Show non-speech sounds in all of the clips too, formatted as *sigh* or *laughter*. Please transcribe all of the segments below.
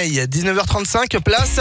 Il y a 19h35, place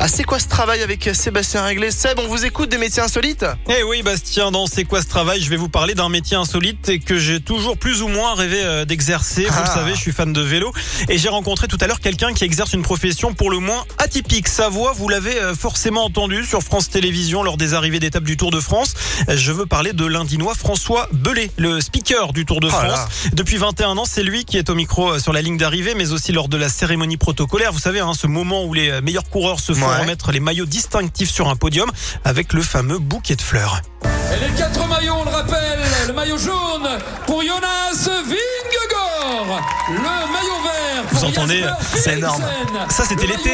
ah, c'est quoi ce travail avec Sébastien Réglé Seb, on vous écoute des métiers insolites Eh oui, Bastien, dans C'est quoi ce travail Je vais vous parler d'un métier insolite et que j'ai toujours plus ou moins rêvé euh, d'exercer. Vous le Ah. savez, je suis fan de vélo et j'ai rencontré tout à l'heure quelqu'un qui exerce une profession pour le moins atypique. Sa voix, vous l'avez euh, forcément entendu sur France Télévisions lors des arrivées d'étape du Tour de France. Je veux parler de l'Indinois François Belay, le speaker du Tour de Oh France. là. Depuis 21 ans, c'est lui qui est au micro euh, sur la ligne d'arrivée, mais aussi lors de la cérémonie protocolaire. Vous savez, hein, ce moment où les meilleurs coureurs se font Ouais. remettre les maillots distinctifs sur un podium avec le fameux bouquet de fleurs. Et les quatre maillots, on le rappelle, le maillot jaune pour Jonas Vingegaard, le maillot vert pour Vous entendez, c'est énorme. Ça, c'était l'été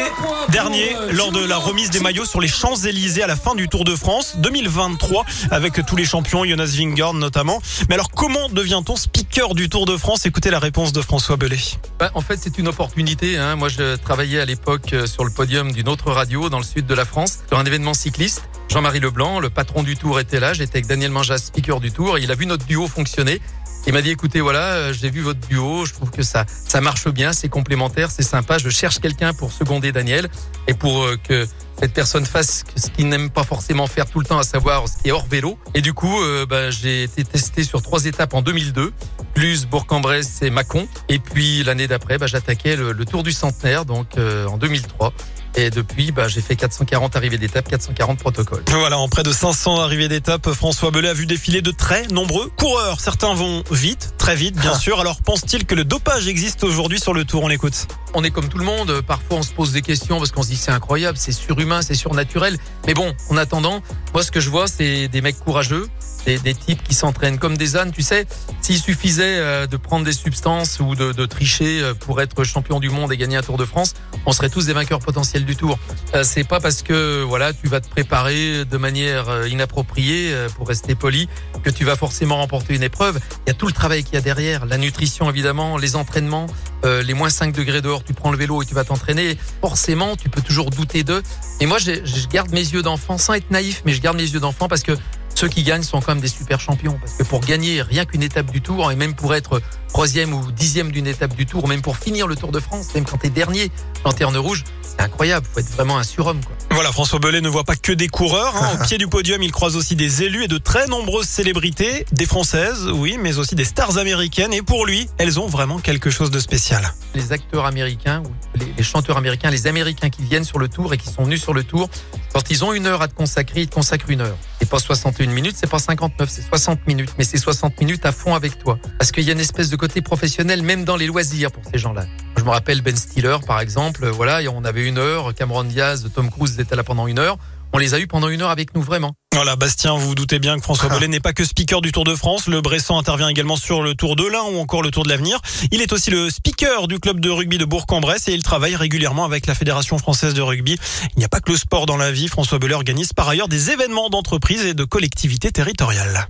dernier, euh, lors de la remise des maillots sur les Champs-Élysées à la fin du Tour de France 2023, avec tous les champions, Jonas Vingegaard notamment. Mais alors, comment devient-on speaker du Tour de France? Écoutez la réponse de François Belay. Bah, en fait, c'est une opportunité. Hein. Moi, je travaillais à l'époque euh, sur le podium d'une autre radio dans le sud de la France, sur un événement cycliste. Jean-Marie Leblanc, le patron du Tour, était là. J'étais avec Daniel Manjas, speaker du Tour. Et il a vu notre duo fonctionner. Il m'a dit, écoutez, voilà, euh, j'ai vu votre duo. Je trouve que ça, ça marche bien, c'est complémentaire, c'est sympa. Je cherche quelqu'un pour seconder Daniel et pour euh, que cette personne fasse ce qu'il n'aime pas forcément faire tout le temps, à savoir ce qui est hors vélo. Et du coup, euh, bah, j'ai été testé sur trois étapes en 2002. Plus Bourg-en-Bresse et Mâcon. Et puis l'année d'après, bah, j'attaquais le, Tour du Centenaire, donc euh, en 2003. Et depuis, bah, j'ai fait 440 arrivées d'étape, 440 protocoles. Voilà, en près de 500 arrivées d'étape, François Belay a vu défiler de très nombreux coureurs. Certains vont vite, très vite, bien sûr. Alors, pense-t-il que le dopage existe aujourd'hui sur le Tour On l'écoute. On est comme tout le monde. Parfois, on se pose des questions parce qu'on se dit c'est incroyable, c'est surhumain, c'est surnaturel. Mais bon, en attendant, moi, ce que je vois, c'est des mecs courageux, des, des types qui s'entraînent comme des ânes. Tu sais, s'il suffisait euh, de prendre des substances ou de, de tricher euh, pour être champion du monde et gagner un Tour de France, on serait tous des vainqueurs potentiels du Tour. Euh, c'est pas parce que voilà, tu vas te préparer de manière euh, inappropriée euh, pour rester poli que tu vas forcément remporter une épreuve. Il y a tout le travail qu'il y a derrière, la nutrition évidemment, les entraînements, les moins 5 degrés dehors, tu prends le vélo et tu vas t'entraîner. Forcément, tu peux toujours douter d'eux. Et moi, je, je garde mes yeux d'enfant sans être naïf, mais je garde mes yeux d'enfant parce que ceux qui gagnent sont quand même des super champions. Parce que pour gagner rien qu'une étape du Tour, et même pour être troisième ou dixième d'une étape du Tour, ou même pour finir le Tour de France, même quand t'es dernier, lanterne rouge, c'est incroyable. Faut être vraiment un surhomme, quoi. Voilà, François Belay ne voit pas que des coureurs. hein. *laughs* Au pied du podium, il croise aussi des élus et de très nombreuses célébrités, des françaises, oui, mais aussi des stars américaines. Et pour lui, elles ont vraiment quelque chose de spécial. les acteurs américains les, les chanteurs américains, les Américains qui viennent sur le tour et qui sont venus sur le tour, quand ils ont une heure à te consacrer, ils te consacrent une heure. C'est pas 61 minutes, c'est pas 59, c'est 60 minutes, mais c'est 60 minutes à fond avec toi. Parce qu'il y a une espèce de côté professionnel même dans les loisirs pour ces gens-là. Je me rappelle Ben Stiller par exemple, voilà, et on avait une heure, Cameron Diaz, Tom Cruise étaient là pendant une heure. On les a eu pendant une heure avec nous vraiment. Voilà, Bastien, vous vous doutez bien que François Belay n'est pas que speaker du Tour de France. Le Bressan intervient également sur le Tour de l'Ain ou encore le Tour de l'Avenir. Il est aussi le speaker du club de rugby de Bourg-en-Bresse et il travaille régulièrement avec la Fédération française de rugby. Il n'y a pas que le sport dans la vie. François Belay organise par ailleurs des événements d'entreprise et de collectivités territoriales.